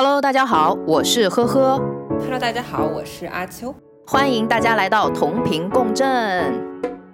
Hello，大家好，我是呵呵。Hello，大家好，我是阿秋。欢迎大家来到同频共振。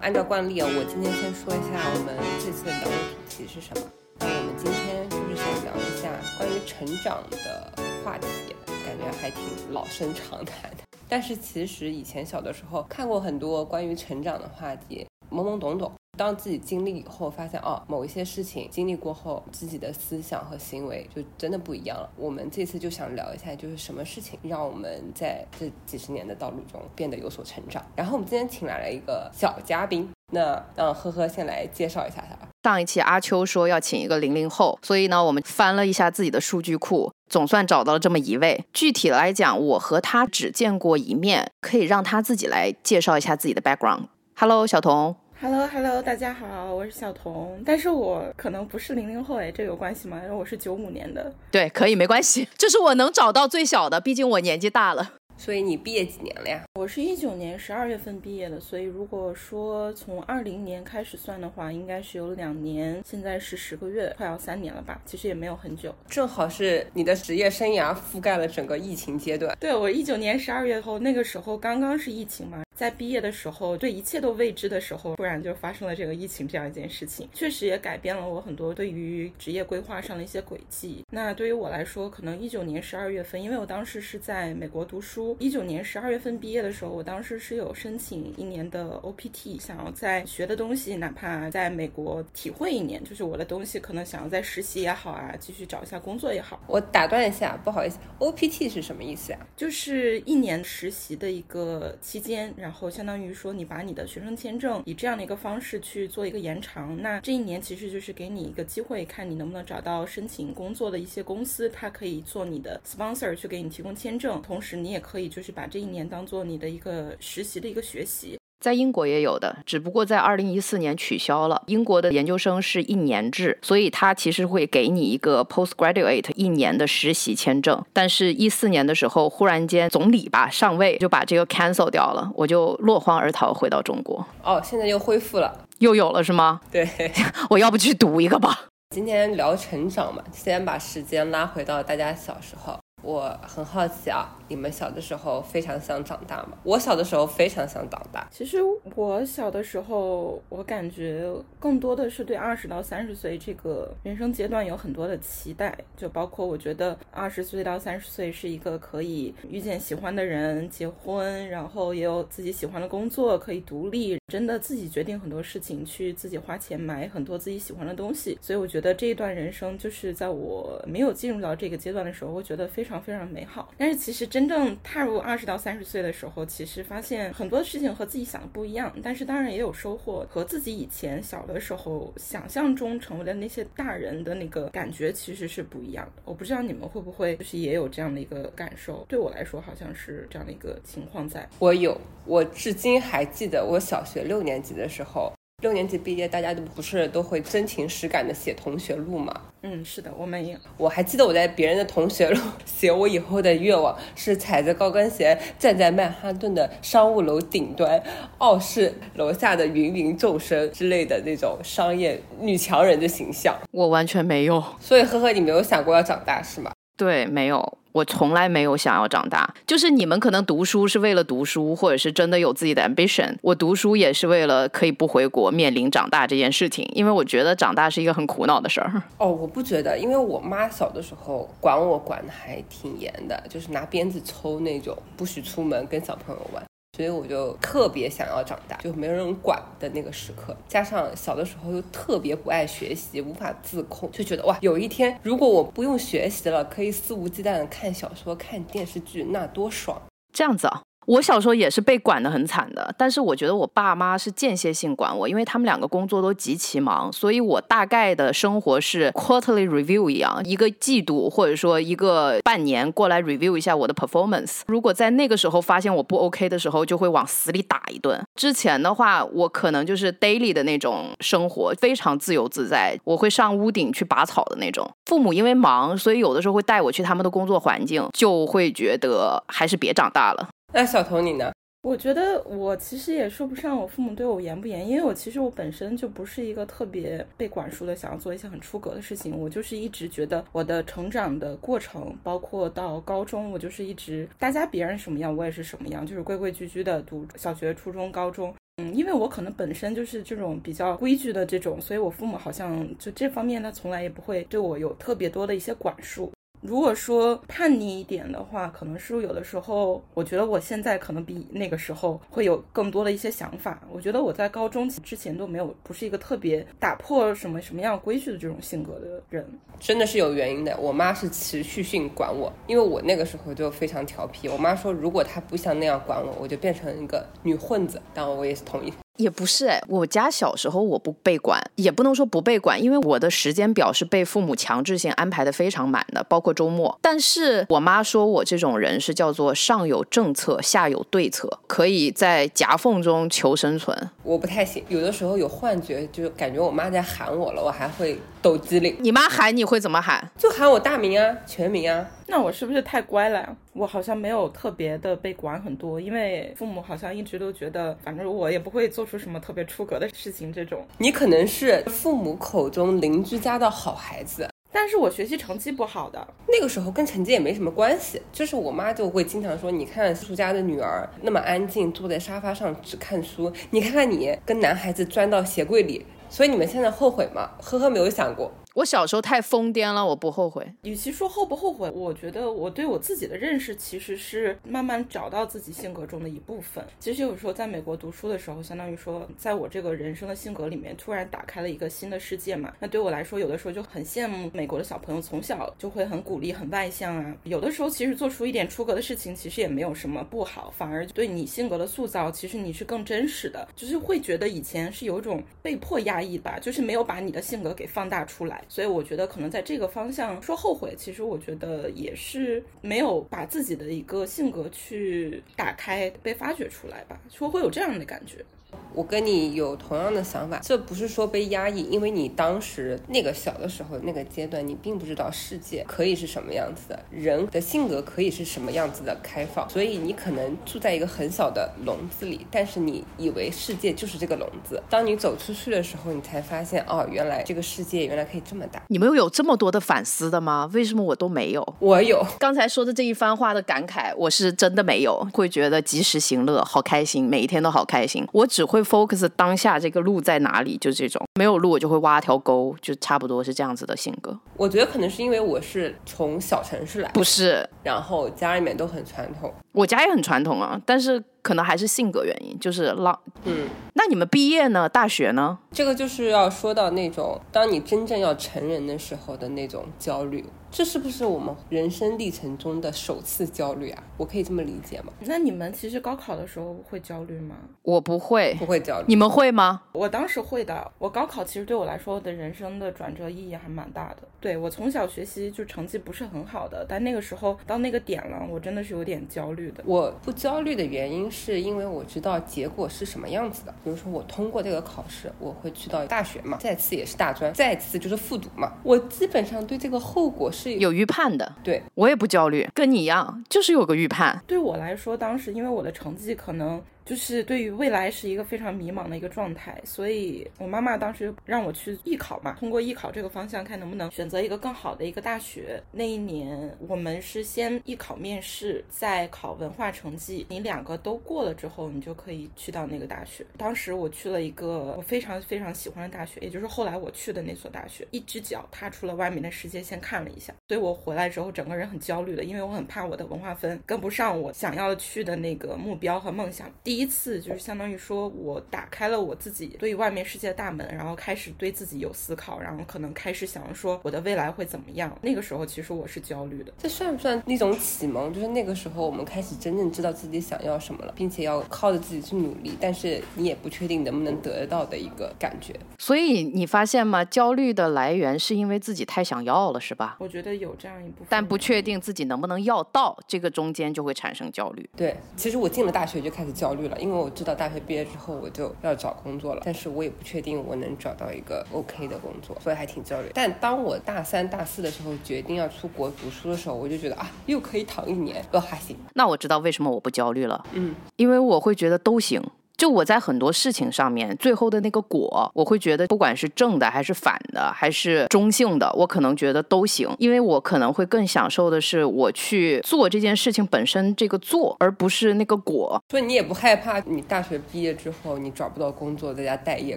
按照惯例啊，我今天先说一下我们这次聊的主题是什么。那我们今天就是想聊一下关于成长的话题，感觉还挺老生常谈的。但是其实以前小的时候看过很多关于成长的话题，懵懵懂懂。当自己经历以后，发现哦，某一些事情经历过后，自己的思想和行为就真的不一样了。我们这次就想聊一下，就是什么事情让我们在这几十年的道路中变得有所成长。然后我们今天请来了一个小嘉宾，那让呵呵先来介绍一下他吧。上一期阿秋说要请一个零零后，所以呢，我们翻了一下自己的数据库，总算找到了这么一位。具体来讲，我和他只见过一面，可以让他自己来介绍一下自己的 background。Hello，小童。Hello，Hello，大家好，我是小童，但是我可能不是零零后哎，这有关系吗？因为我是九五年的。对，可以，没关系，这是我能找到最小的，毕竟我年纪大了。所以你毕业几年了呀？我是一九年十二月份毕业的，所以如果说从二零年开始算的话，应该是有两年，现在是十个月，快要三年了吧？其实也没有很久，正好是你的职业生涯覆盖了整个疫情阶段。对我一九年十二月后，那个时候刚刚是疫情嘛，在毕业的时候，对一切都未知的时候，突然就发生了这个疫情这样一件事情，确实也改变了我很多对于职业规划上的一些轨迹。那对于我来说，可能一九年十二月份，因为我当时是在美国读书。一九年十二月份毕业的时候，我当时是有申请一年的 OPT，想要在学的东西，哪怕在美国体会一年，就是我的东西，可能想要在实习也好啊，继续找一下工作也好。我打断一下，不好意思，OPT 是什么意思呀？就是一年实习的一个期间，然后相当于说你把你的学生签证以这样的一个方式去做一个延长，那这一年其实就是给你一个机会，看你能不能找到申请工作的一些公司，它可以做你的 sponsor 去给你提供签证，同时你也可以就是把这一年当做你的一个实习的一个学习，在英国也有的，只不过在二零一四年取消了。英国的研究生是一年制，所以他其实会给你一个 postgraduate 一年的实习签证。但是，一四年的时候，忽然间总理吧上位就把这个 cancel 掉了，我就落荒而逃回到中国。哦，现在又恢复了，又有了是吗？对，我要不去读一个吧？今天聊成长嘛，先把时间拉回到大家小时候。我很好奇啊，你们小的时候非常想长大吗？我小的时候非常想长大。其实我小的时候，我感觉更多的是对二十到三十岁这个人生阶段有很多的期待，就包括我觉得二十岁到三十岁是一个可以遇见喜欢的人、结婚，然后也有自己喜欢的工作，可以独立，真的自己决定很多事情，去自己花钱买很多自己喜欢的东西。所以我觉得这一段人生，就是在我没有进入到这个阶段的时候，我觉得非常。非常美好，但是其实真正踏入二十到三十岁的时候，其实发现很多事情和自己想的不一样，但是当然也有收获，和自己以前小的时候想象中成为的那些大人的那个感觉其实是不一样的。我不知道你们会不会就是也有这样的一个感受？对我来说，好像是这样的一个情况，在我有，我至今还记得我小学六年级的时候。六年级毕业，大家都不是都会真情实感的写同学录吗？嗯，是的，我们也。我还记得我在别人的同学录 写我以后的愿望是踩着高跟鞋站在曼哈顿的商务楼顶端，傲视楼下的芸芸众生之类的那种商业女强人的形象。我完全没有。所以呵呵，你没有想过要长大是吗？对，没有。我从来没有想要长大，就是你们可能读书是为了读书，或者是真的有自己的 ambition。我读书也是为了可以不回国，面临长大这件事情，因为我觉得长大是一个很苦恼的事儿。哦，我不觉得，因为我妈小的时候管我管的还挺严的，就是拿鞭子抽那种，不许出门跟小朋友玩。所以我就特别想要长大，就没有人管的那个时刻。加上小的时候又特别不爱学习，无法自控，就觉得哇，有一天如果我不用学习了，可以肆无忌惮的看小说、看电视剧，那多爽！这样子啊。我小时候也是被管得很惨的，但是我觉得我爸妈是间歇性管我，因为他们两个工作都极其忙，所以我大概的生活是 quarterly review 一样，一个季度或者说一个半年过来 review 一下我的 performance。如果在那个时候发现我不 OK 的时候，就会往死里打一顿。之前的话，我可能就是 daily 的那种生活，非常自由自在，我会上屋顶去拔草的那种。父母因为忙，所以有的时候会带我去他们的工作环境，就会觉得还是别长大了。那小童你呢？我觉得我其实也说不上我父母对我严不严，因为我其实我本身就不是一个特别被管束的，想要做一些很出格的事情。我就是一直觉得我的成长的过程，包括到高中，我就是一直大家别人什么样，我也是什么样，就是规规矩矩的读小学、初中、高中。嗯，因为我可能本身就是这种比较规矩的这种，所以我父母好像就这方面，他从来也不会对我有特别多的一些管束。如果说叛逆一点的话，可能是有的时候，我觉得我现在可能比那个时候会有更多的一些想法。我觉得我在高中之前都没有，不是一个特别打破什么什么样规矩的这种性格的人。真的是有原因的。我妈是持续性管我，因为我那个时候就非常调皮。我妈说，如果她不像那样管我，我就变成一个女混子。当然，我也是同意。也不是哎，我家小时候我不被管，也不能说不被管，因为我的时间表是被父母强制性安排的非常满的，包括周末。但是我妈说我这种人是叫做上有政策，下有对策，可以在夹缝中求生存。我不太行，有的时候有幻觉，就感觉我妈在喊我了，我还会抖机灵。你妈喊你会怎么喊？就喊我大名啊，全名啊。那我是不是太乖了呀？我好像没有特别的被管很多，因为父母好像一直都觉得，反正我也不会做出什么特别出格的事情。这种你可能是父母口中邻居家的好孩子，但是我学习成绩不好的。那个时候跟成绩也没什么关系，就是我妈就会经常说，你看叔叔家的女儿那么安静，坐在沙发上只看书，你看看你跟男孩子钻到鞋柜里，所以你们现在后悔吗？呵呵，没有想过。我小时候太疯癫了，我不后悔。与其说后不后悔，我觉得我对我自己的认识其实是慢慢找到自己性格中的一部分。其实有时候在美国读书的时候，相当于说，在我这个人生的性格里面，突然打开了一个新的世界嘛。那对我来说，有的时候就很羡慕美国的小朋友，从小就会很鼓励、很外向啊。有的时候其实做出一点出格的事情，其实也没有什么不好，反而对你性格的塑造，其实你是更真实的。就是会觉得以前是有一种被迫压抑吧，就是没有把你的性格给放大出来。所以我觉得可能在这个方向说后悔，其实我觉得也是没有把自己的一个性格去打开、被发掘出来吧，说会有这样的感觉。我跟你有同样的想法，这不是说被压抑，因为你当时那个小的时候那个阶段，你并不知道世界可以是什么样子的，人的性格可以是什么样子的开放，所以你可能住在一个很小的笼子里，但是你以为世界就是这个笼子。当你走出去的时候，你才发现哦，原来这个世界原来可以这么大。你们有这么多的反思的吗？为什么我都没有？我有。刚才说的这一番话的感慨，我是真的没有，会觉得及时行乐，好开心，每一天都好开心。我只会 focus 当下这个路在哪里，就这种没有路我就会挖条沟，就差不多是这样子的性格。我觉得可能是因为我是从小城市来，不是，然后家里面都很传统，我家也很传统啊，但是可能还是性格原因，就是浪。嗯，那你们毕业呢？大学呢？这个就是要说到那种当你真正要成人的时候的那种焦虑。这是不是我们人生历程中的首次焦虑啊？我可以这么理解吗？那你们其实高考的时候会焦虑吗？我不会，不会焦虑。你们会吗？我当时会的。我高考其实对我来说的人生的转折意义还蛮大的。对我从小学习就成绩不是很好的，但那个时候到那个点了，我真的是有点焦虑的。我不焦虑的原因是因为我知道结果是什么样子的。比如说我通过这个考试，我会去到大学嘛，再次也是大专，再次就是复读嘛。我基本上对这个后果是有预判的。对我也不焦虑，跟你一样，就是有个预判。对我来说，当时因为我的成绩可能。就是对于未来是一个非常迷茫的一个状态，所以我妈妈当时让我去艺考嘛，通过艺考这个方向看能不能选择一个更好的一个大学。那一年我们是先艺考面试，再考文化成绩，你两个都过了之后，你就可以去到那个大学。当时我去了一个我非常非常喜欢的大学，也就是后来我去的那所大学。一只脚踏出了外面的世界，先看了一下，所以我回来之后整个人很焦虑的，因为我很怕我的文化分跟不上我想要去的那个目标和梦想。第一次就是相当于说，我打开了我自己对外面世界的大门，然后开始对自己有思考，然后可能开始想说我的未来会怎么样。那个时候其实我是焦虑的。这算不算一种启蒙？就是那个时候我们开始真正知道自己想要什么了，并且要靠着自己去努力，但是你也不确定能不能得到的一个感觉。所以你发现吗？焦虑的来源是因为自己太想要了，是吧？我觉得有这样一部分，但不确定自己能不能要到，这个中间就会产生焦虑。对，其实我进了大学就开始焦虑了，因为我知道大学毕业之后我就要找工作了，但是我也不确定我能找到一个 OK 的工作，所以还挺焦虑。但当我大三、大四的时候决定要出国读书的时候，我就觉得啊，又可以躺一年，呃，还行。那我知道为什么我不焦虑了，嗯，因为我会觉得都行。就我在很多事情上面，最后的那个果，我会觉得不管是正的还是反的，还是中性的，我可能觉得都行，因为我可能会更享受的是我去做这件事情本身这个做，而不是那个果。所以你也不害怕你大学毕业之后你找不到工作，在家待业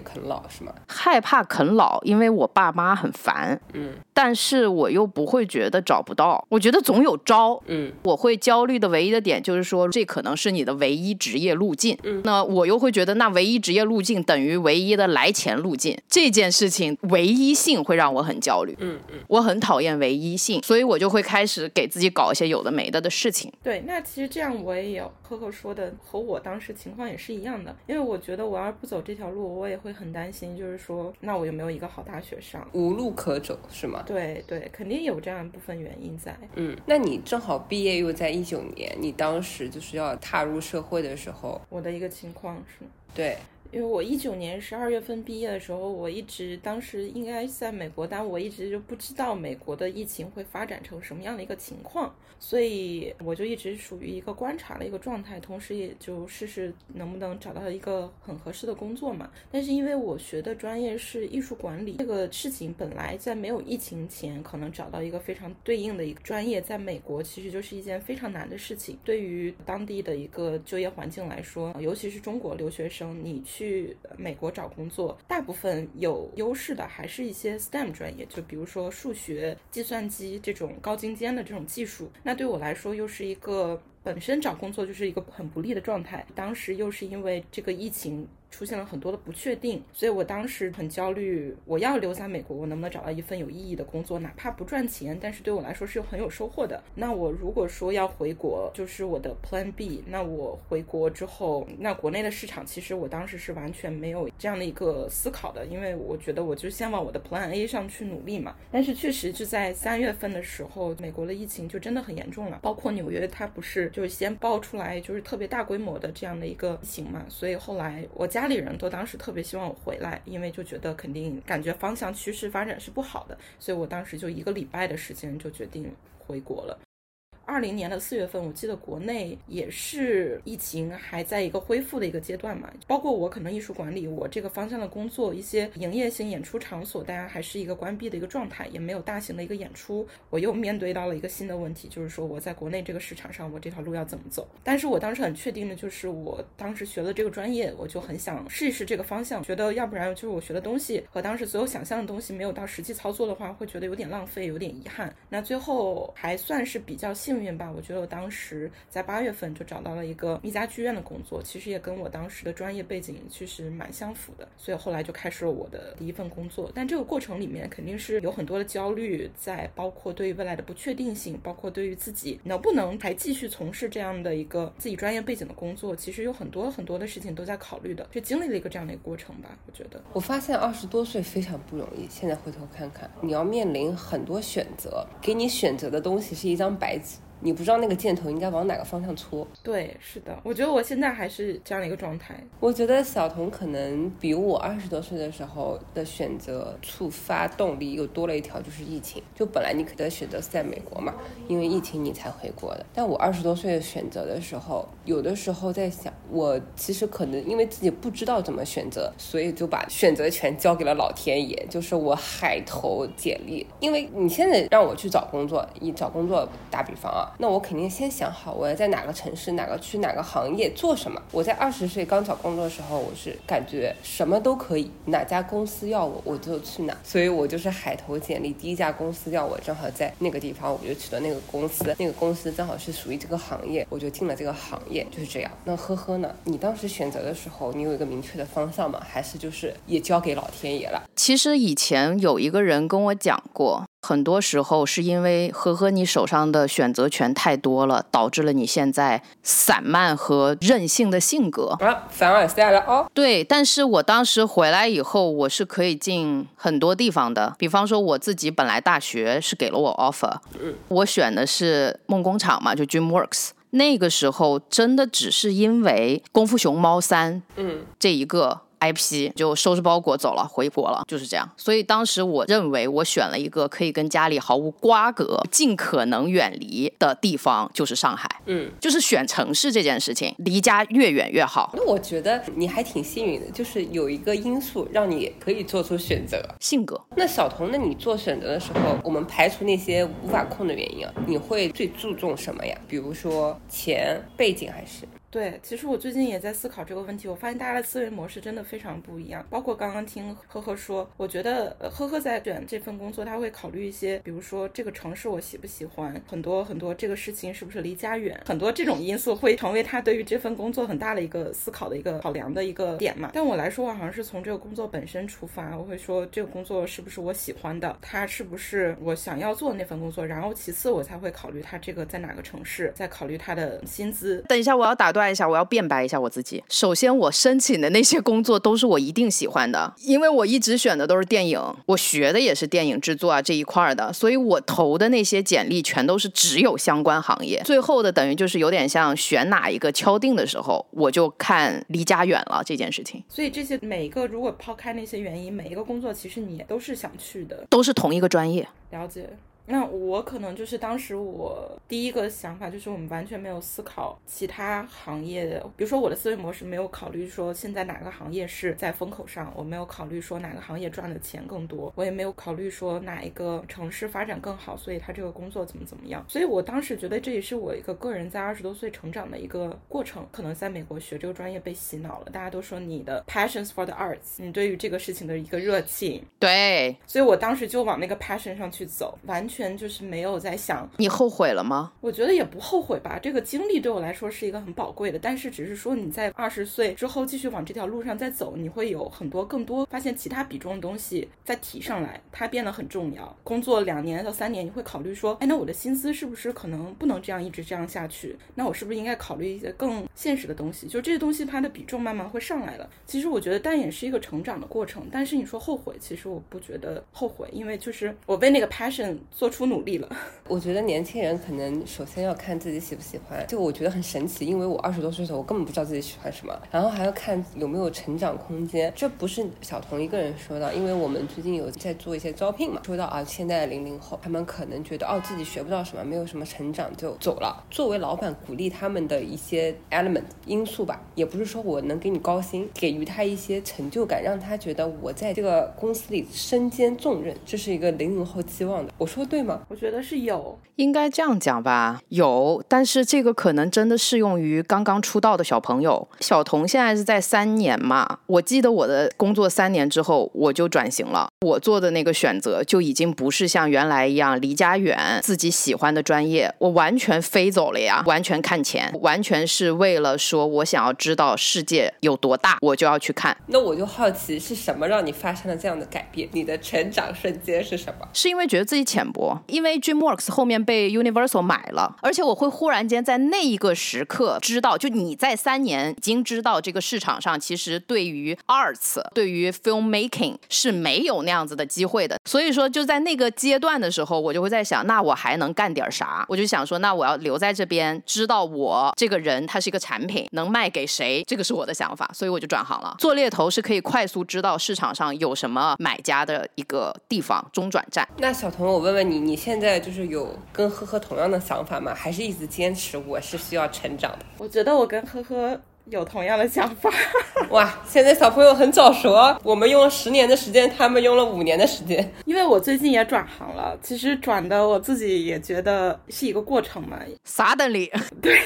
啃老是吗？害怕啃老，因为我爸妈很烦，嗯，但是我又不会觉得找不到，我觉得总有招，嗯，我会焦虑的唯一的点就是说，这可能是你的唯一职业路径，嗯，那我又会觉得那唯一职业路径等于唯一的来钱路径，这件事情唯一性会让我很焦虑，嗯嗯，我很讨厌唯一性，所以我就会开始给自己搞一些有的没的的事情。对，那其实这样我也有，呵呵说的和我当时情况也是一样的，因为我觉得我要是不走这条路，我也会很担心，就是说，那我有没有一个好大学上？无路可走是吗？对对，肯定有这样一部分原因在。嗯，那你正好毕业又在一九年，你当时就是要踏入社会的时候，我的一个情况是，对，因为我一九年十二月份毕业的时候，我一直当时应该在美国，但我一直就不知道美国的疫情会发展成什么样的一个情况，所以我就一直属于一个观察的一个状态，同时也就试试能不能找到一个很合适的工作嘛。但是因为我学的专业是艺术管理，这个事情本来在没有疫情前，可能找到一个非常对应的一个专业，在美国其实就是一件非常难的事情。对于当地的一个就业环境来说，尤其是中国留学生，你去去美国找工作，大部分有优势的还是一些 STEM 专业，就比如说数学、计算机这种高精尖的这种技术。那对我来说，又是一个本身找工作就是一个很不利的状态。当时又是因为这个疫情。出现了很多的不确定，所以我当时很焦虑。我要留在美国，我能不能找到一份有意义的工作？哪怕不赚钱，但是对我来说是很有收获的。那我如果说要回国，就是我的 Plan B。那我回国之后，那国内的市场其实我当时是完全没有这样的一个思考的，因为我觉得我就先往我的 Plan A 上去努力嘛。但是确实就在三月份的时候，美国的疫情就真的很严重了，包括纽约，它不是就是先爆出来就是特别大规模的这样的一个疫情嘛，所以后来我家家里人都当时特别希望我回来，因为就觉得肯定感觉方向趋势发展是不好的，所以我当时就一个礼拜的时间就决定回国了。二零年的四月份，我记得国内也是疫情还在一个恢复的一个阶段嘛，包括我可能艺术管理我这个方向的工作，一些营业性演出场所，大家还是一个关闭的一个状态，也没有大型的一个演出。我又面对到了一个新的问题，就是说我在国内这个市场上，我这条路要怎么走？但是我当时很确定的就是，我当时学的这个专业，我就很想试一试这个方向，觉得要不然就是我学的东西和当时所有想象的东西没有到实际操作的话，会觉得有点浪费，有点遗憾。那最后还算是比较幸运吧，我觉得我当时在八月份就找到了一个一家剧院的工作，其实也跟我当时的专业背景其实蛮相符的，所以后来就开始了我的第一份工作。但这个过程里面肯定是有很多的焦虑在，包括对于未来的不确定性，包括对于自己能不能还继续从事这样的一个自己专业背景的工作，其实有很多很多的事情都在考虑的，就经历了一个这样的一个过程吧。我觉得我发现二十多岁非常不容易。现在回头看看，你要面临很多选择，给你选择的东西是一张白纸。你不知道那个箭头应该往哪个方向戳。对，是的，我觉得我现在还是这样的一个状态。我觉得小童可能比我二十多岁的时候的选择触发动力又多了一条，就是疫情。就本来你可能选择是在美国嘛，因为疫情你才回国的。但我二十多岁选择的时候，有的时候在想，我其实可能因为自己不知道怎么选择，所以就把选择权交给了老天爷。就是我海投简历，因为你现在让我去找工作，你找工作打比方啊。那我肯定先想好我要在哪个城市、哪个区、哪个行业做什么。我在二十岁刚找工作的时候，我是感觉什么都可以，哪家公司要我我就去哪。所以我就是海投简历，第一家公司要我，正好在那个地方，我就去了那个公司。那个公司正好是属于这个行业，我就进了这个行业，就是这样。那呵呵呢？你当时选择的时候，你有一个明确的方向吗？还是就是也交给老天爷了？其实以前有一个人跟我讲过，很多时候是因为呵呵，你手上的选择权太多了，导致了你现在散漫和任性的性格。啊，凡尔赛了哦。对，但是我当时回来以后，我是可以进很多地方的。比方说，我自己本来大学是给了我 offer，我选的是梦工厂嘛，就 DreamWorks。那个时候真的只是因为《功夫熊猫三》嗯，这一个 IP 就收拾包裹走了，回国了，就是这样。所以当时我认为我选了一个可以跟家里毫无瓜葛、尽可能远离的地方，就是上海。嗯，就是选城市这件事情，离家越远越好。那我觉得你还挺幸运的，就是有一个因素让你可以做出选择。性格，那小童，那你做选择的时候，我们排除那些无法控的原因啊，你会最注重什么呀？比如说钱、背景还是？对，其实我最近也在思考这个问题。我发现大家的思维模式真的非常不一样。包括刚刚听呵呵说，我觉得呵呵在选这份工作，他会考虑一些，比如说这个城市我喜不喜欢，很多很多这个事情是不是离家远，很多这种因素会成为他对于这份工作很大的一个思考的一个考量的一个点嘛。但我来说，我好像是从这个工作本身出发，我会说这个工作是不是我喜欢的，它是不是我想要做的那份工作，然后其次我才会考虑他这个在哪个城市，再考虑他的薪资。等一下，我要打断一下，我要辩白一下我自己。首先，我申请的那些工作都是我一定喜欢的，因为我一直选的都是电影，我学的也是电影制作啊这一块儿的，所以我投的那些简历全都是只有相关行业。最后的等于就是有点像选哪一个敲定的时候，我就看离家远了这件事情，所以这些每一个如果抛开那些原因，每一个工作其实你都是想去的。都是同一个专业。了解。那我可能就是当时我第一个想法就是我们完全没有思考其他行业的，比如说我的思维模式没有考虑说现在哪个行业是在风口上，我没有考虑说哪个行业赚的钱更多，我也没有考虑说哪一个城市发展更好，所以他这个工作怎么怎么样。所以我当时觉得这也是我一个个人在二十多岁成长的一个过程。可能在美国学这个专业被洗脑了，大家都说你的 passions for the arts，你对于这个事情的一个热情，对所以我当时就往那个 passion 上去走，完全就是没有在想，你后悔了吗？我觉得也不后悔吧。这个经历对我来说是一个很宝贵的，但是只是说你在二十岁之后继续往这条路上再走，你会有很多更多发现其他比重的东西再提上来，它变得很重要。工作两年到三年，你会考虑说，哎，那我的薪资是不是可能不能这样一直这样下去？那我是不是应该考虑一些更现实的东西？就这些东西它的比重慢慢会上来了。其实我觉得但也是一个成长的过程，但是你说后悔，其实我不觉得后悔，因为就是我为那个 passion 做出努力了。我觉得年轻人可能首先要看自己喜不喜欢，就我觉得很神奇，因为我二十多岁的时候我根本不知道自己喜欢什么，然后还要看有没有成长空间。这不是小童一个人说的，因为我们最近有在做一些招聘嘛，说到啊，现在的零零后他们可能觉得哦自己学不到什么，没有什么成长就走了。作为老板，鼓励他们的一些 element 因素吧，也不是说我能给你高薪，给予他一些成就感，让他觉得我在这个公司里身兼重任，这是一个零零后期望的。我说对吗？我觉得是有，应该这样讲吧，有，但是这个可能真的适用于刚刚出道的小朋友。小童现在是在三年嘛，我记得我的工作三年之后我就转型了，我做的那个选择就已经不是像原来一样离家远，自己喜欢的专业，我完全飞走了呀，完全看钱，完全是为了说我想要知道世界有多大，我就要去看。那我就好奇是什么让你发生了这样的改变？你的成长瞬间是什么？是因为觉得自己浅薄，因为 DreamWorks 后面被 Universal 买了，而且我会忽然间在那一个时刻知道，就你在三年已经知道这个市场上其实对于 arts、对于 filmmaking 是没有那样子的机会的。所以说就在那个阶段的时候，我就会在想，那我还能干点啥？我就想说，那我要留在这边，知道我这个人他是一个产品，能卖给谁，这个是我的想法，所以我就转行了。做猎头是可以快速知道市场上有什么买家的一个地方，中转站。那小童，我问问你，你现在就是有跟呵呵同样的想法吗？还是一直坚持我是需要成长的？我觉得我跟呵呵有同样的想法。哇，现在小朋友很早熟啊，我们用了十年的时间，他们用了五年的时间。因为我最近也转行了，其实转的我自己也觉得是一个过程嘛。suddenly，对，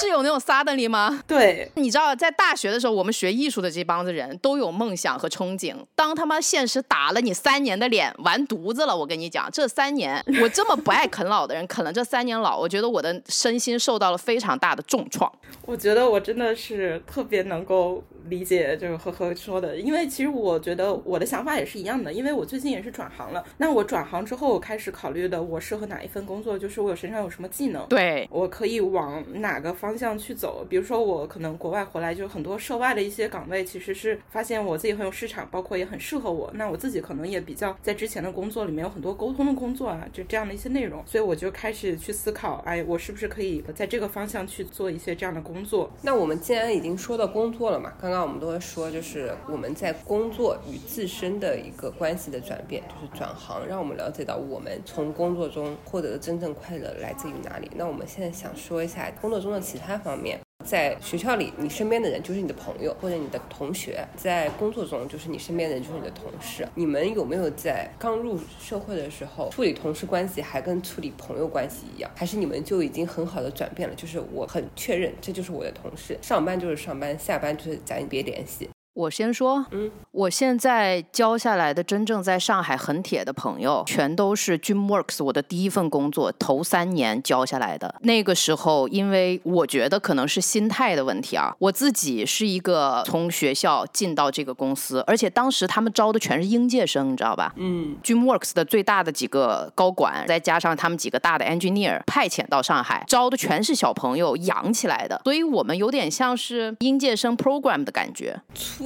是有那种 suddenly 吗？对，你知道，在大学的时候，我们学艺术的这帮子人都有梦想和憧憬。当他妈现实打了你三年的脸，完犊子了！我跟你讲，这三年，我这么不爱啃老的人，啃了这三年老，我觉得我的身心受到了非常大的重创。我觉得我真的是特别能够理解，就是呵呵说的。因为其实我觉得我的想法也是一样的，因为我最近也是转行了。那我转行之后，我开始考虑的我适合哪一份工作，就是我身上有什么技能，对我可以往哪个方向去走。比如说我可能国外回来，就很多涉外的一些岗位，其实是发现我自己很有市场，包括也很适合我。那我自己可能也比较在之前的工作里面有很多沟通的工作啊，就这样的一些内容，所以我就开始去思考，哎，我是不是可以在这个方向去做一些这样的工作？那我们既然已经说到工作了嘛，刚刚我们都会说，就是我们在工作与自身的一个关系的转变，就是转行，让我们了解到我们从工作中获得的真正快乐来自于哪里。那我们现在想说一下工作中的其他方面。在学校里，你身边的人就是你的朋友或者你的同学；在工作中，就是你身边的人就是你的同事。你们有没有在刚入社会的时候处理同事关系还跟处理朋友关系一样？还是你们就已经很好的转变了？就是我很确认这就是我的同事，上班就是上班，下班就是咱别联系。我先说，嗯，我现在交下来的真正在上海很铁的朋友，全都是 DreamWorks 我的第一份工作头三年交下来的。那个时候，因为我觉得可能是心态的问题啊，我自己是一个从学校进到这个公司，而且当时他们招的全是应届生，你知道吧？嗯，DreamWorks 的最大的几个高管，再加上他们几个大的 engineer 派遣到上海，招的全是小朋友养起来的，所以我们有点像是应届生 program 的感觉。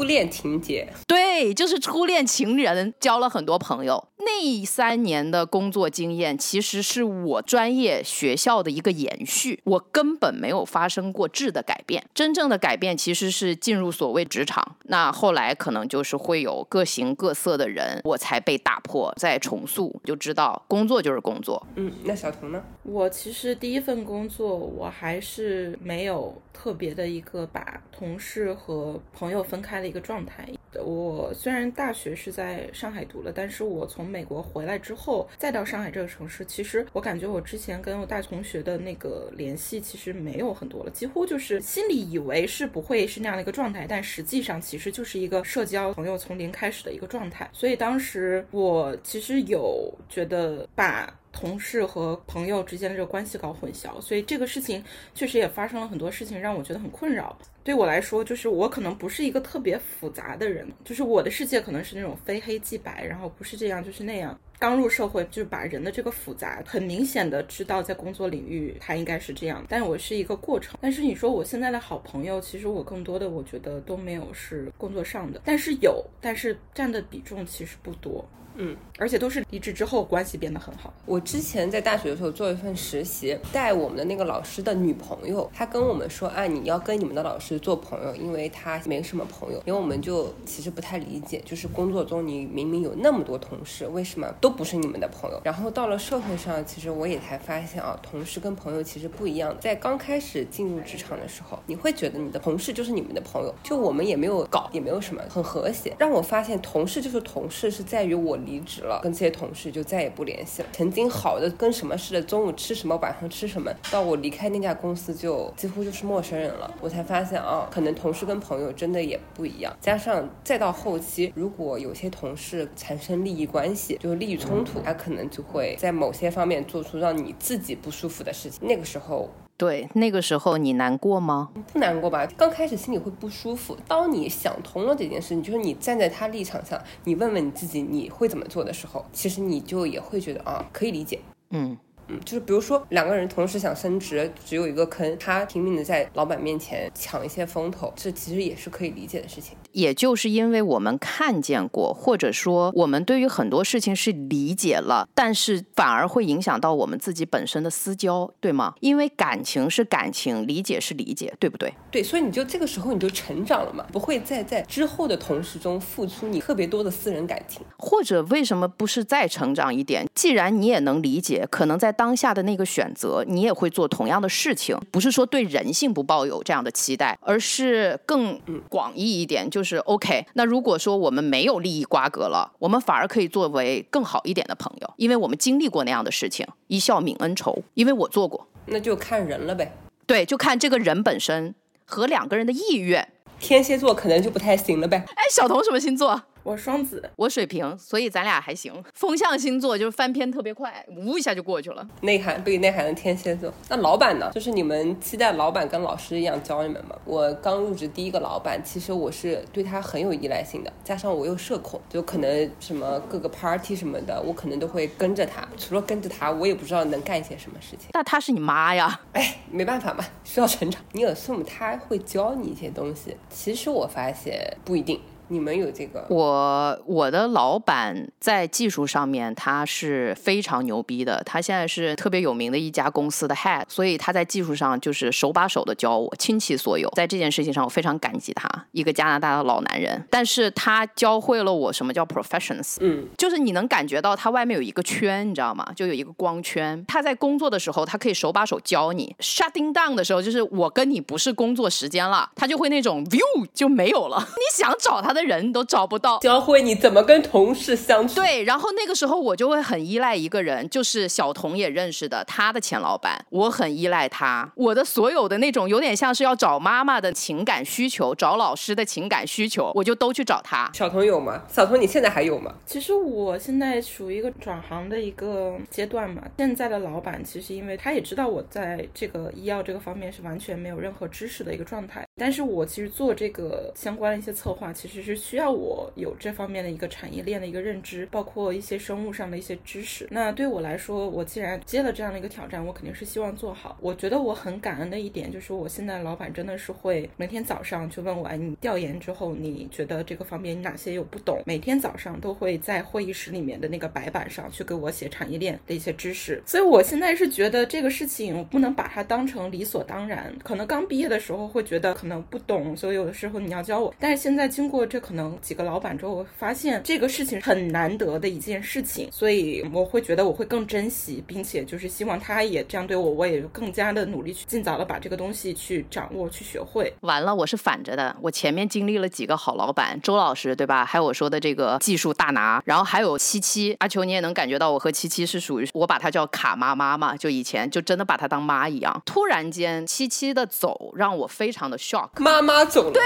初恋情节，对，就是初恋情人，交了很多朋友。那三年的工作经验，其实是我专业学校的一个延续。我根本没有发生过质的改变，真正的改变其实是进入所谓职场。那后来可能就是会有各形各色的人，我才被打破，再重塑，就知道工作就是工作。嗯，那小童呢？我其实第一份工作，我还是没有特别的一个把同事和朋友分开的一个状态。我虽然大学是在上海读了，但是我从美国回来之后，再到上海这个城市，其实我感觉我之前跟我大学同学的那个联系其实没有很多了，几乎就是心里以为是不会是那样的一个状态，但实际上其实就是一个社交朋友从零开始的一个状态。所以当时我其实有觉得把。同事和朋友之间的这个关系搞混淆，所以这个事情确实也发生了很多事情，让我觉得很困扰。对我来说，就是我可能不是一个特别复杂的人，就是我的世界可能是那种非黑即白，然后不是这样就是那样。刚入社会，就是把人的这个复杂很明显的知道，在工作领域它应该是这样，但我是一个过程。但是你说我现在的好朋友，其实我更多的我觉得都没有是工作上的，但是有，但是占的比重其实不多。嗯，而且都是离职之后关系变得很好。我之前在大学的时候做一份实习，带我们的那个老师的女朋友，她跟我们说，啊，你要跟你们的老师做朋友，因为她没什么朋友。因为我们就其实不太理解，就是工作中你明明有那么多同事，为什么都不是你们的朋友？然后到了社会上，其实我也才发现啊，同事跟朋友其实不一样的。在刚开始进入职场的时候，你会觉得你的同事就是你们的朋友，就我们也没有搞，也没有什么很和谐。让我发现同事就是同事，是在于我。离职了，跟这些同事就再也不联系了。曾经好的跟什么似的，中午吃什么，晚上吃什么，到我离开那家公司就几乎就是陌生人了。我才发现啊，可能同事跟朋友真的也不一样。加上再到后期，如果有些同事产生利益关系，就是利益冲突，他可能就会在某些方面做出让你自己不舒服的事情。那个时候。对，那个时候你难过吗？不难过吧，刚开始心里会不舒服。当你想通了这件事，你就是你站在他立场上，你问问你自己你会怎么做的时候，其实你就也会觉得啊，可以理解。嗯。嗯，就是比如说两个人同时想升职，只有一个坑，他拼命的在老板面前抢一些风头，这其实也是可以理解的事情。也就是因为我们看见过，或者说我们对于很多事情是理解了，但是反而会影响到我们自己本身的私交，对吗？因为感情是感情，理解是理解，对不对？对，所以你就这个时候你就成长了嘛，不会再在之后的同事中付出你特别多的私人感情，或者为什么不是再成长一点？既然你也能理解，可能在当下的那个选择，你也会做同样的事情，不是说对人性不抱有这样的期待，而是更广义一点，就是 OK。那如果说我们没有利益瓜葛了，我们反而可以作为更好一点的朋友，因为我们经历过那样的事情，一笑泯恩仇，因为我做过。那就看人了呗，对，就看这个人本身和两个人的意愿。天蝎座可能就不太行了呗。哎，小童什么星座？我双子，我水瓶，所以咱俩还行。风象星座就是翻篇特别快，呜一下就过去了。内涵被内涵的天蝎座。那老板呢？就是你们期待老板跟老师一样教你们吗？我刚入职第一个老板，其实我是对他很有依赖性的，加上我又社恐，就可能什么各个 party 什么的，我可能都会跟着他。除了跟着他，我也不知道能干一些什么事情。那他是你妈呀？哎，没办法嘛，需要成长。你 assume 他会教你一些东西，其实我发现不一定。你们有这个？我我的老板在技术上面他是非常牛逼的，他现在是特别有名的一家公司的 head，所以他在技术上就是手把手的教我，倾其所有。在这件事情上，我非常感激他，一个加拿大的老男人。但是他教会了我什么叫 professions，嗯，就是你能感觉到他外面有一个圈，你知道吗？就有一个光圈。他在工作的时候，他可以手把手教你；shutting down 的时候，就是我跟你不是工作时间了，他就会那种 view 就没有了。你想找他。的人都找不到，教会你怎么跟同事相处。对，然后那个时候我就会很依赖一个人，就是小童也认识的他的前老板，我很依赖他。我的所有的那种有点像是要找妈妈的情感需求，找老师的情感需求，我就都去找他。小童有吗？小童你现在还有吗？其实我现在属于一个转行的一个阶段嘛。现在的老板其实因为他也知道我在这个医药这个方面是完全没有任何知识的一个状态，但是我其实做这个相关的一些策划，其实。是需要我有这方面的一个产业链的一个认知，包括一些生物上的一些知识。那对我来说，我既然接了这样的一个挑战，我肯定是希望做好。我觉得我很感恩的一点就是，我现在老板真的是会每天早上就问我，哎，你调研之后，你觉得这个方面你哪些有不懂？每天早上都会在会议室里面的那个白板上去给我写产业链的一些知识。所以我现在是觉得这个事情我不能把它当成理所当然。可能刚毕业的时候会觉得可能不懂，所以有的时候你要教我。但是现在经过这可能几个老板之后，我发现这个事情很难得的一件事情，所以我会觉得我会更珍惜，并且就是希望他也这样对我，我也更加的努力去尽早的把这个东西去掌握、去学会。完了，我是反着的，我前面经历了几个好老板，周老师对吧？还有我说的这个技术大拿，然后还有七七阿秋，你也能感觉到我和七七是属于我把她叫卡妈妈嘛，就以前就真的把她当妈一样。突然间七七的走让我非常的 shock，妈妈走了，对。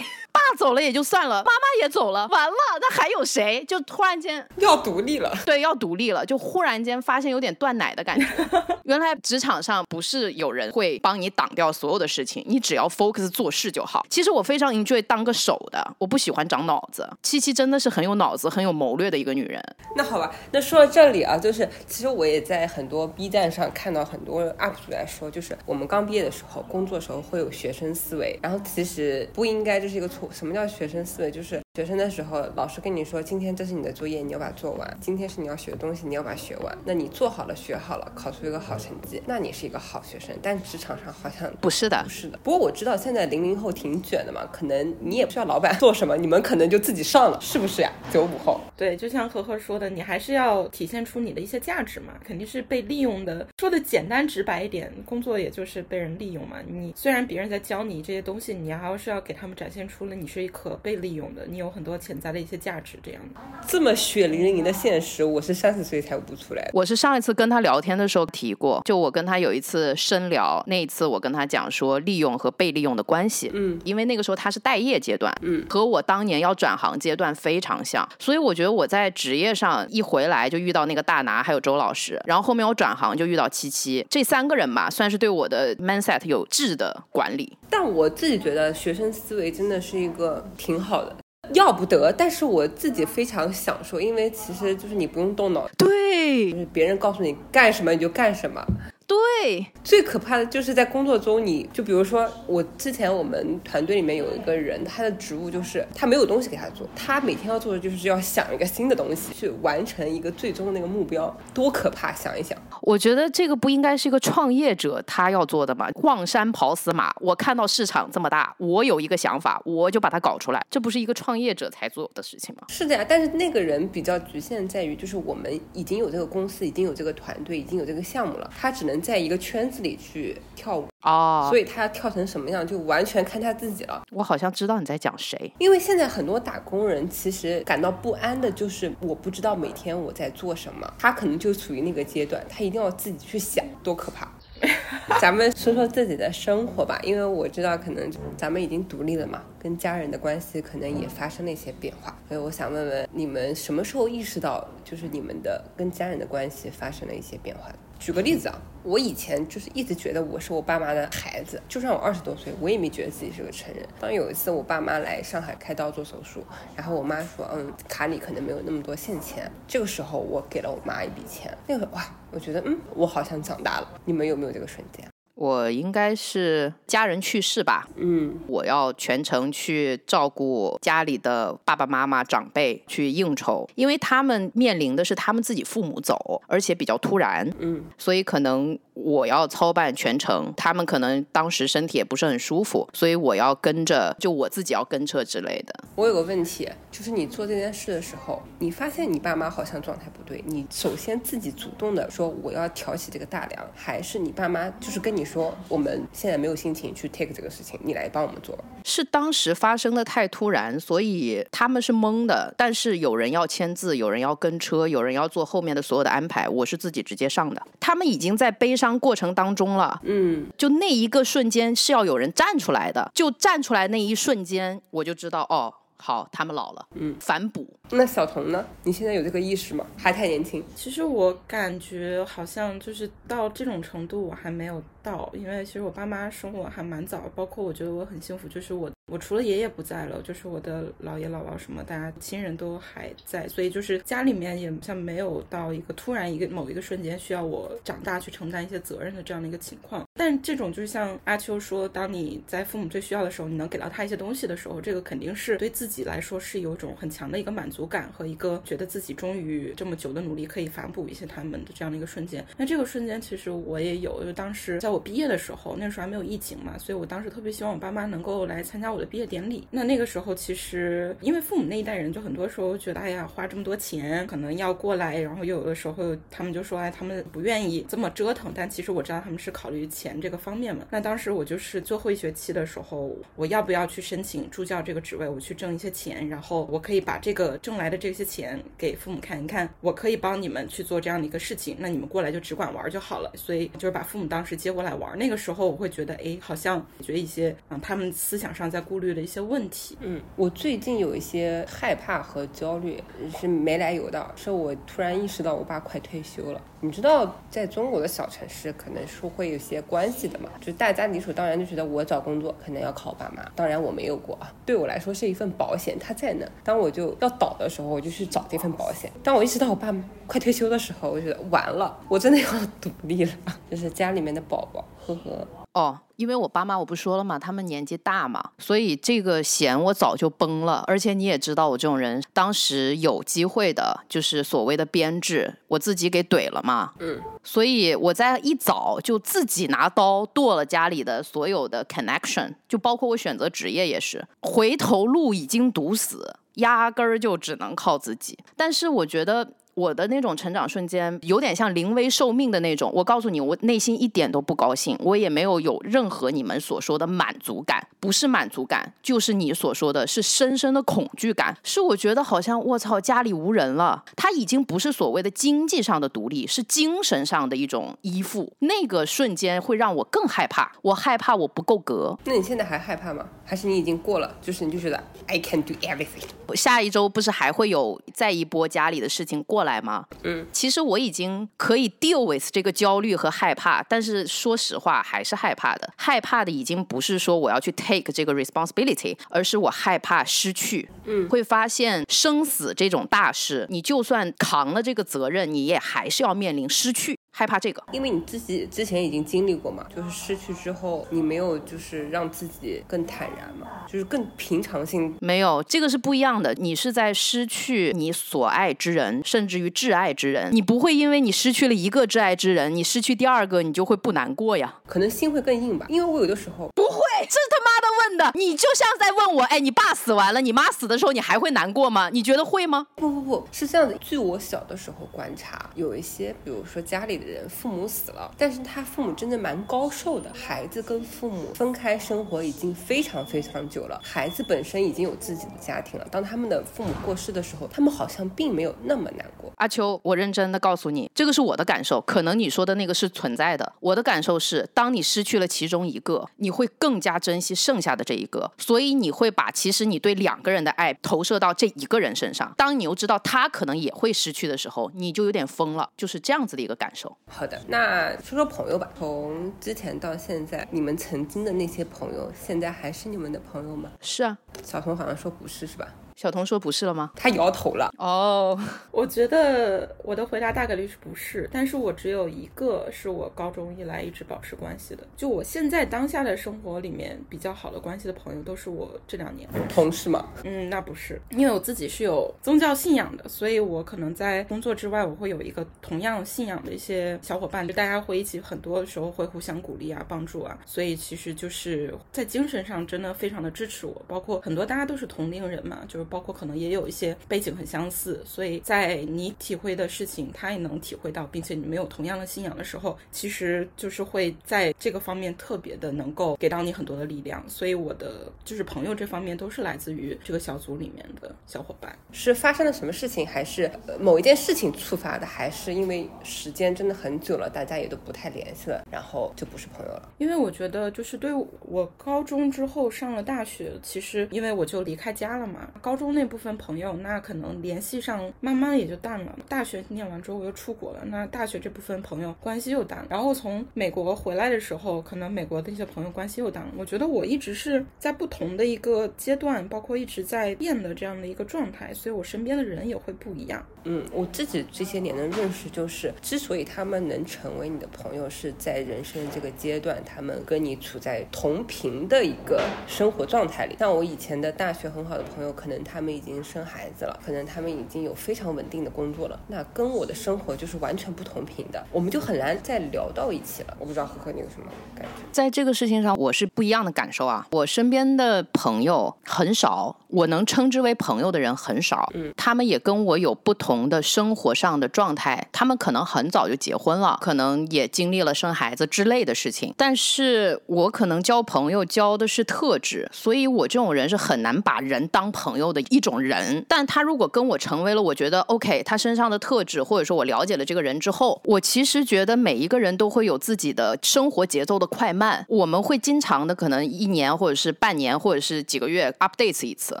爸走了也就算了，妈妈也走了，完了，那还有谁？就突然间要独立了，对，要独立了，就忽然间发现有点断奶的感觉。原来职场上不是有人会帮你挡掉所有的事情，你只要 focus 做事就好。其实我非常 enjoy 当个手的，我不喜欢长脑子。七七真的是很有脑子、很有谋略的一个女人。那好吧，那说到这里啊，就是其实我也在很多 B 站上看到很多 UP 主来说，就是我们刚毕业的时候，工作时候会有学生思维，然后其实不应该，这是一个错。什么叫学生思维？就是学生的时候，老师跟你说，今天这是你的作业，你要把它做完。今天是你要学的东西，你要把它学完。那你做好了，学好了，考出一个好成绩，那你是一个好学生。但职场上好像不是的，不是的。不过我知道现在零零后挺卷的嘛，可能你也不需要老板做什么，你们可能就自己上了，是不是呀？九五后。对，就像呵呵说的，你还是要体现出你的一些价值嘛，肯定是被利用的。说的简单直白一点，工作也就是被人利用嘛。你虽然别人在教你这些东西，你还是要给他们展现出了你是一可被利用的，你有很多潜在的一些价值，这样的。这么血淋淋的现实，我是三十岁才悟出来。我是上一次跟他聊天的时候提过，就我跟他有一次深聊，那一次我跟他讲说利用和被利用的关系，嗯，因为那个时候他是待业阶段，嗯，和我当年要转行阶段非常像，所以我觉得我在职业上一回来就遇到那个大拿，还有周老师，然后后面我转行就遇到七七，这三个人吧，算是对我的 mindset 有质的管理。但我自己觉得学生思维真的是一个挺好的。要不得，但是我自己非常享受，因为其实就是你不用动脑，对，就是别人告诉你干什么你就干什么。对，最可怕的就是在工作中，你就比如说我之前我们团队里面有一个人，他的职务就是他没有东西给他做，他每天要做的就是要想一个新的东西去完成一个最终的那个目标，多可怕！想一想，我觉得这个不应该是一个创业者他要做的吗？望山跑死马，我看到市场这么大，我有一个想法，我就把它搞出来，这不是一个创业者才做的事情吗？是的呀，但是那个人比较局限在于，就是我们已经有这个公司，已经有这个团队，已经有这个项目了，他只能。在一个圈子里去跳舞哦，所以他要跳成什么样，就完全看他自己了。我好像知道你在讲谁，因为现在很多打工人其实感到不安的就是我不知道每天我在做什么，他可能就处于那个阶段，他一定要自己去想，多可怕。咱们说说自己的生活吧，因为我知道可能咱们已经独立了嘛，跟家人的关系可能也发生了一些变化，所以我想问问你们什么时候意识到，就是你们的跟家人的关系发生了一些变化？举个例子啊，我以前就是一直觉得我是我爸妈的孩子，就算我二十多岁，我也没觉得自己是个成人。当有一次我爸妈来上海开刀做手术，然后我妈说，嗯，卡里可能没有那么多现钱，这个时候我给了我妈一笔钱，那个哇，我觉得嗯，我好像长大了。你们有没有这个瞬间？我应该是家人去世吧，嗯，我要全程去照顾家里的爸爸妈妈、长辈，去应酬，因为他们面临的是他们自己父母走，而且比较突然，嗯，所以可能我要操办全程，他们可能当时身体也不是很舒服，所以我要跟着，就我自己要跟车之类的。我有个问题，就是你做这件事的时候，你发现你爸妈好像状态不对，你首先自己主动的说我要挑起这个大梁，还是你爸妈就是跟你说我们现在没有心情去 take 这个事情，你来帮我们做？是当时发生的太突然，所以他们是懵的。但是有人要签字，有人要跟车，有人要做后面的所有的安排，我是自己直接上的。他们已经在悲伤过程当中了，嗯，就那一个瞬间是要有人站出来的，就站出来那一瞬间，我就知道哦，好，他们老了，嗯，反哺。那小童呢？你现在有这个意识吗？还太年轻。其实我感觉好像就是到这种程度，我还没有到，因为其实我爸妈生我还蛮早，包括我觉得我很幸福，就是我我除了爷爷不在了，就是我的姥爷姥姥什么，大家亲人都还在，所以就是家里面也像没有到一个突然一个某一个瞬间需要我长大去承担一些责任的这样的一个情况。但这种就是像阿秋说，当你在父母最需要的时候，你能给到他一些东西的时候，这个肯定是对自己来说是有种很强的一个满足足感和一个觉得自己终于这么久的努力可以反哺一些他们的这样的一个瞬间。那这个瞬间其实我也有，就当时在我毕业的时候，那时候还没有疫情嘛，所以我当时特别希望我爸妈能够来参加我的毕业典礼。那那个时候其实因为父母那一代人就很多时候觉得，哎呀，花这么多钱可能要过来，然后又有的时候他们就说，哎，他们不愿意这么折腾。但其实我知道他们是考虑钱这个方面嘛。那当时我就是最后一学期的时候，我要不要去申请助教这个职位？我去挣一些钱，然后我可以把这个挣来的这些钱给父母看，你看我可以帮你们去做这样的一个事情，那你们过来就只管玩就好了。所以就是把父母当时接过来玩。那个时候我会觉得，哎，好像解决一些啊他们思想上在顾虑的一些问题。嗯，我最近有一些害怕和焦虑是没来由的，是我突然意识到我爸快退休了。你知道，在中国的小城市，可能是会有些关系的嘛，就大家理所当然就觉得我找工作可能要靠爸妈。当然我没有过啊，对我来说是一份保险，它在那。当我就要倒的时候，我就去找这份保险。当我意识到我爸快退休的时候，我觉得完了，我真的要 独立了，就是家里面的宝宝，呵呵。哦，因为我爸妈我不说了嘛，他们年纪大嘛，所以这个弦我早就崩了。而且你也知道我这种人，当时有机会的，就是所谓的编制，我自己给怼了嘛。嗯，所以我在一早就自己拿刀剁了家里的所有的 connection，就包括我选择职业也是，回头路已经堵死，压根儿就只能靠自己。但是我觉得。我的那种成长瞬间有点像临危受命的那种。我告诉你，我内心一点都不高兴，我也没有有任何你们所说的满足感，不是满足感，就是你所说的是深深的恐惧感。是我觉得好像我操，家里无人了。他已经不是所谓的经济上的独立，是精神上的一种依附。那个瞬间会让我更害怕，我害怕我不够格。那你现在还害怕吗？还是你已经过了？就是你就觉得 I can do everything。下一周不是还会有再一波家里的事情过来吗？嗯，其实我已经可以 deal with 这个焦虑和害怕，但是说实话还是害怕的。害怕的已经不是说我要去 take 这个 responsibility，而是我害怕失去。嗯，会发现生死这种大事，你就算扛了这个责任，你也还是要面临失去。害怕这个，因为你自己之前已经经历过嘛，就是失去之后，你没有就是让自己更坦然嘛，就是更平常心。没有，这个是不一样的。你是在失去你所爱之人，甚至于挚爱之人，你不会因为你失去了一个挚爱之人，你失去第二个，你就会不难过呀？可能心会更硬吧，因为我有的时候不会，这他妈的问的，你就像在问我，哎，你爸死完了，你妈死的时候，你还会难过吗？你觉得会吗？不不不是这样的。据我小的时候观察，有一些，比如说家里的。的人父母死了，但是他父母真的蛮高寿的，孩子跟父母分开生活已经非常非常久了，孩子本身已经有自己的家庭了。当他们的父母过世的时候，他们好像并没有那么难过。阿秋，我认真的告诉你，这个是我的感受，可能你说的那个是存在的。我的感受是，当你失去了其中一个，你会更加珍惜剩下的这一个，所以你会把其实你对两个人的爱投射到这一个人身上。当你又知道他可能也会失去的时候，你就有点疯了，就是这样子的一个感受。好的，那说说朋友吧。从之前到现在，你们曾经的那些朋友，现在还是你们的朋友吗？是啊，小童好像说不是，是吧？小童说不是了吗？他摇头了。哦，我觉得我的回答大概率是不是，但是我只有一个是我高中以来一直保持关系的，就我现在当下的生活里面比较好的关系的朋友，都是我这两年同事吗？嗯，那不是，因为我自己是有宗教信仰的，所以我可能在工作之外，我会有一个同样信仰的一些小伙伴，就大家会一起，很多的时候会互相鼓励啊、帮助啊，所以其实就是在精神上真的非常的支持我，包括很多大家都是同龄人嘛，就是。包括可能也有一些背景很相似，所以在你体会的事情，他也能体会到，并且你没有同样的信仰的时候，其实就是会在这个方面特别的能够给到你很多的力量。所以我的就是朋友这方面都是来自于这个小组里面的小伙伴。是发生了什么事情，还是某一件事情触发的，还是因为时间真的很久了，大家也都不太联系了，然后就不是朋友了？因为我觉得就是对我高中之后上了大学，其实因为我就离开家了嘛，高。高中那部分朋友，那可能联系上慢慢也就淡了。大学念完之后我又出国了，那大学这部分朋友关系又淡了。然后从美国回来的时候，可能美国的一些朋友关系又淡了。我觉得我一直是在不同的一个阶段，包括一直在变的这样的一个状态，所以我身边的人也会不一样。嗯，我自己这些年的认识就是，之所以他们能成为你的朋友，是在人生这个阶段，他们跟你处在同频的一个生活状态里。像我以前的大学很好的朋友，可能。他们已经生孩子了，可能他们已经有非常稳定的工作了，那跟我的生活就是完全不同频的，我们就很难再聊到一起了。我不知道呵呵你有什么感觉？在这个事情上，我是不一样的感受啊。我身边的朋友很少，我能称之为朋友的人很少。嗯，他们也跟我有不同的生活上的状态，他们可能很早就结婚了，可能也经历了生孩子之类的事情。但是我可能交朋友交的是特质，所以我这种人是很难把人当朋友。的一种人，但他如果跟我成为了，我觉得 OK，他身上的特质，或者说我了解了这个人之后，我其实觉得每一个人都会有自己的生活节奏的快慢，我们会经常的可能一年或者是半年或者是几个月 updates 一次，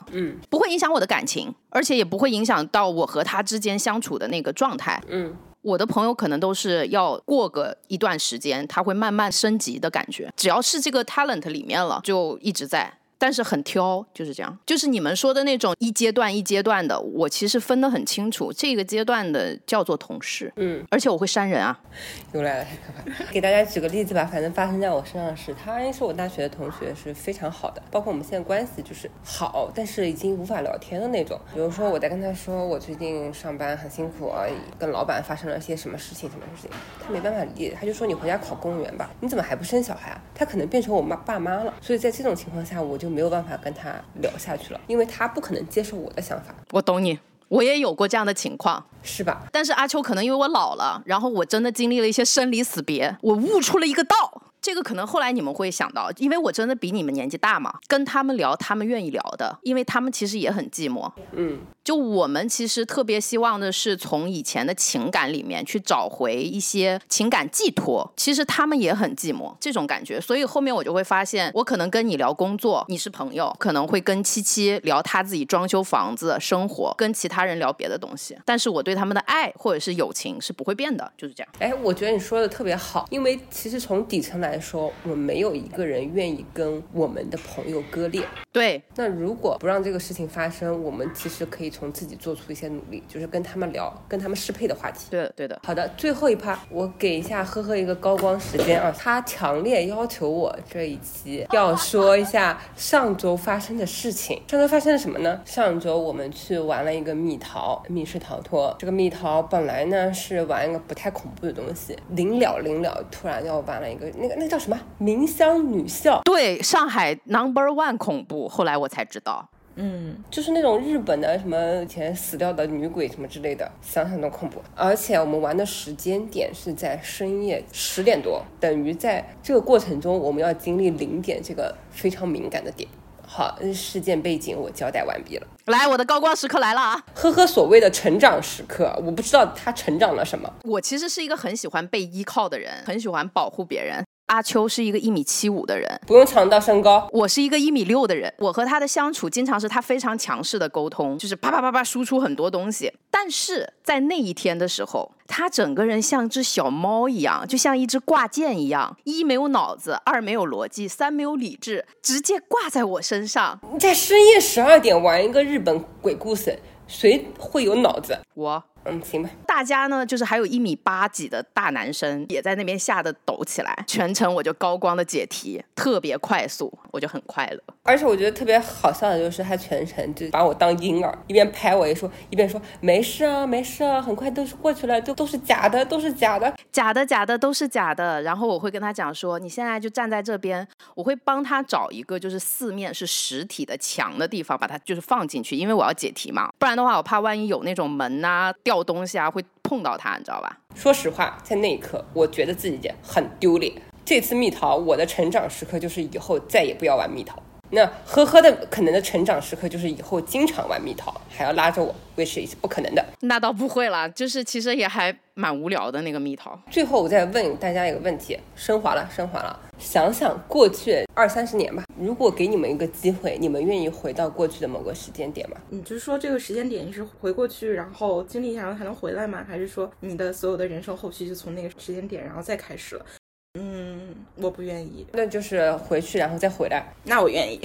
嗯，不会影响我的感情，而且也不会影响到我和他之间相处的那个状态，嗯，我的朋友可能都是要过个一段时间，他会慢慢升级的感觉，只要是这个 talent 里面了，就一直在。但是很挑，就是这样。就是你们说的那种一阶段一阶段的，我其实分得很清楚。这个阶段的叫做同事，嗯，而且我会删人啊。又来了，太可怕。给大家举个例子吧，反正发生在我身上的是，他是我大学的同学，是非常好的，包括我们现在关系就是好，但是已经无法聊天的那种。比如说我在跟他说我最近上班很辛苦啊，跟老板发生了些什么事情，什么事情，他没办法理解，他就说你回家考公务员吧，你怎么还不生小孩啊？他可能变成我妈爸妈了。所以在这种情况下，我就。没有办法跟他聊下去了，因为他不可能接受我的想法。我懂你，我也有过这样的情况，是吧？但是阿秋可能因为我老了，然后我真的经历了一些生离死别，我悟出了一个道。这个可能后来你们会想到，因为我真的比你们年纪大嘛，跟他们聊，他们愿意聊的，因为他们其实也很寂寞。嗯。就我们其实特别希望的是从以前的情感里面去找回一些情感寄托。其实他们也很寂寞这种感觉，所以后面我就会发现，我可能跟你聊工作，你是朋友，可能会跟七七聊他自己装修房子生活，跟其他人聊别的东西。但是我对他们的爱或者是友情是不会变的，就是这样。哎，我觉得你说的特别好，因为其实从底层来说，我们没有一个人愿意跟我们的朋友割裂。对，那如果不让这个事情发生，我们其实可以。从自己做出一些努力，就是跟他们聊，跟他们适配的话题。对的，对的。好的，最后一趴，我给一下呵呵一个高光时间啊！他强烈要求我这一期要说一下上周发生的事情。上周发生了什么呢？上周我们去玩了一个蜜桃，密室逃脱。这个蜜桃本来呢是玩一个不太恐怖的东西，临了临了，突然要玩了一个那个那叫什么？冥香女校。对，上海 Number One 恐怖。后来我才知道。嗯，就是那种日本的什么以前死掉的女鬼什么之类的，想想都恐怖。而且我们玩的时间点是在深夜十点多，等于在这个过程中，我们要经历零点这个非常敏感的点。好，事件背景我交代完毕了。来，我的高光时刻来了啊！呵呵，所谓的成长时刻，我不知道他成长了什么。我其实是一个很喜欢被依靠的人，很喜欢保护别人。阿秋是一个一米七五的人，不用强调身高。我是一个一米六的人，我和他的相处经常是他非常强势的沟通，就是啪啪啪啪输出很多东西。但是在那一天的时候，他整个人像只小猫一样，就像一只挂件一样，一没有脑子，二没有逻辑，三没有理智，直接挂在我身上。你在深夜十二点玩一个日本鬼故事，谁会有脑子？我。嗯，行吧。大家呢，就是还有一米八几的大男生也在那边吓得抖起来，全程我就高光的解题，特别快速，我就很快乐。而且我觉得特别好笑的就是，他全程就把我当婴儿，一边拍我，一说一边说没事啊，没事啊，很快都是过去了，都都是假的，都是假的，假的假的都是假的。然后我会跟他讲说，你现在就站在这边，我会帮他找一个就是四面是实体的墙的地方，把它就是放进去，因为我要解题嘛，不然的话我怕万一有那种门呐掉。掉东西啊，会碰到它，你知道吧？说实话，在那一刻，我觉得自己很丢脸。这次蜜桃，我的成长时刻就是以后再也不要玩蜜桃。那呵呵的可能的成长时刻就是以后经常玩蜜桃，还要拉着我，which is 不可能的。那倒不会啦，就是其实也还蛮无聊的那个蜜桃。最后我再问大家一个问题，升华了，升华了。想想过去二三十年吧，如果给你们一个机会，你们愿意回到过去的某个时间点吗？你就是说这个时间点你是回过去，然后经历一下，然后还能回来吗？还是说你的所有的人生后续就从那个时间点然后再开始了？嗯，我不愿意。那就是回去然后再回来。那我愿意。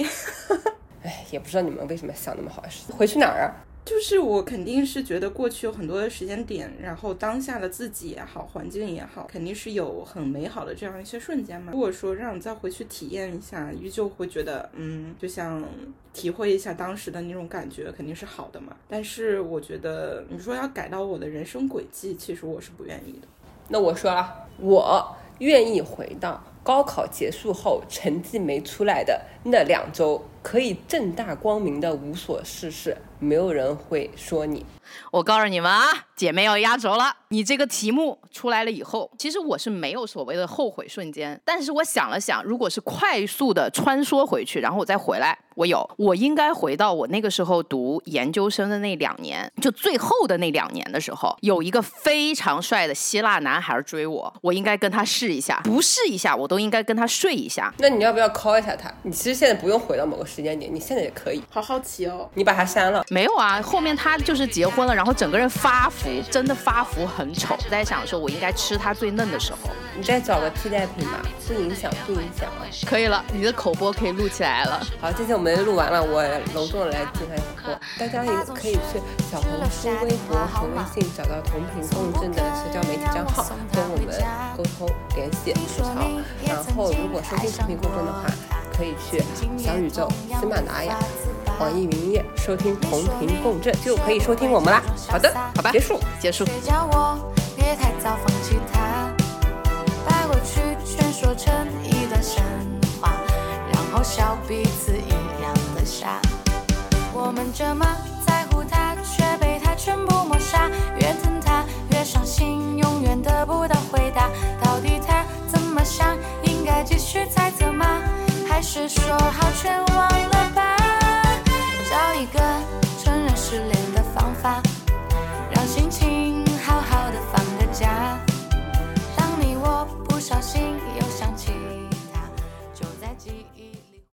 哎，也不知道你们为什么想那么好。回去哪儿啊？就是我肯定是觉得过去有很多的时间点，然后当下的自己也好，环境也好，肯定是有很美好的这样一些瞬间嘛。如果说让你再回去体验一下，依旧会觉得，嗯，就像体会一下当时的那种感觉，肯定是好的嘛。但是我觉得你说要改到我的人生轨迹，其实我是不愿意的。那我说了，我愿意回到高考结束后成绩没出来的那两周，可以正大光明的无所事事。没有人会说你。我告诉你们啊，姐妹要压轴了。你这个题目出来了以后，其实我是没有所谓的后悔瞬间。但是我想了想，如果是快速的穿梭回去，然后我再回来，我有，我应该回到我那个时候读研究生的那两年，就最后的那两年的时候，有一个非常帅的希腊男孩追我，我应该跟他试一下，不试一下我都应该跟他睡一下。那你要不要 call 一下他？你其实现在不用回到某个时间点，你现在也可以。好好奇哦，你把他删了。没有啊，后面他就是结婚了，然后整个人发福，真的发福很丑。我在想说，我应该吃它最嫩的时候。你再找个替代品吧，不影响，不影响。可以了，你的口播可以录起来了。好，这次我们录完了，我隆重的来进行口播。大家也可以去小红书、微博和微信找到同频共振的社交媒体账号，跟我们沟通联系吐槽。然后，如果收听同频共振的话，可以去小宇宙、喜马拉雅。网易云音乐收听同频共振就可以收听我们啦。好的，好吧，结束，结束。把过去全说成一段神话，然后笑彼此一样的傻。我们这么在乎他，却被他全部抹杀。越疼他越伤心，永远得不到回答。到底他怎么想？应该继续猜测吗？还是说好全忘？失恋的方法让心情好好的放个假。当你我不小心又想起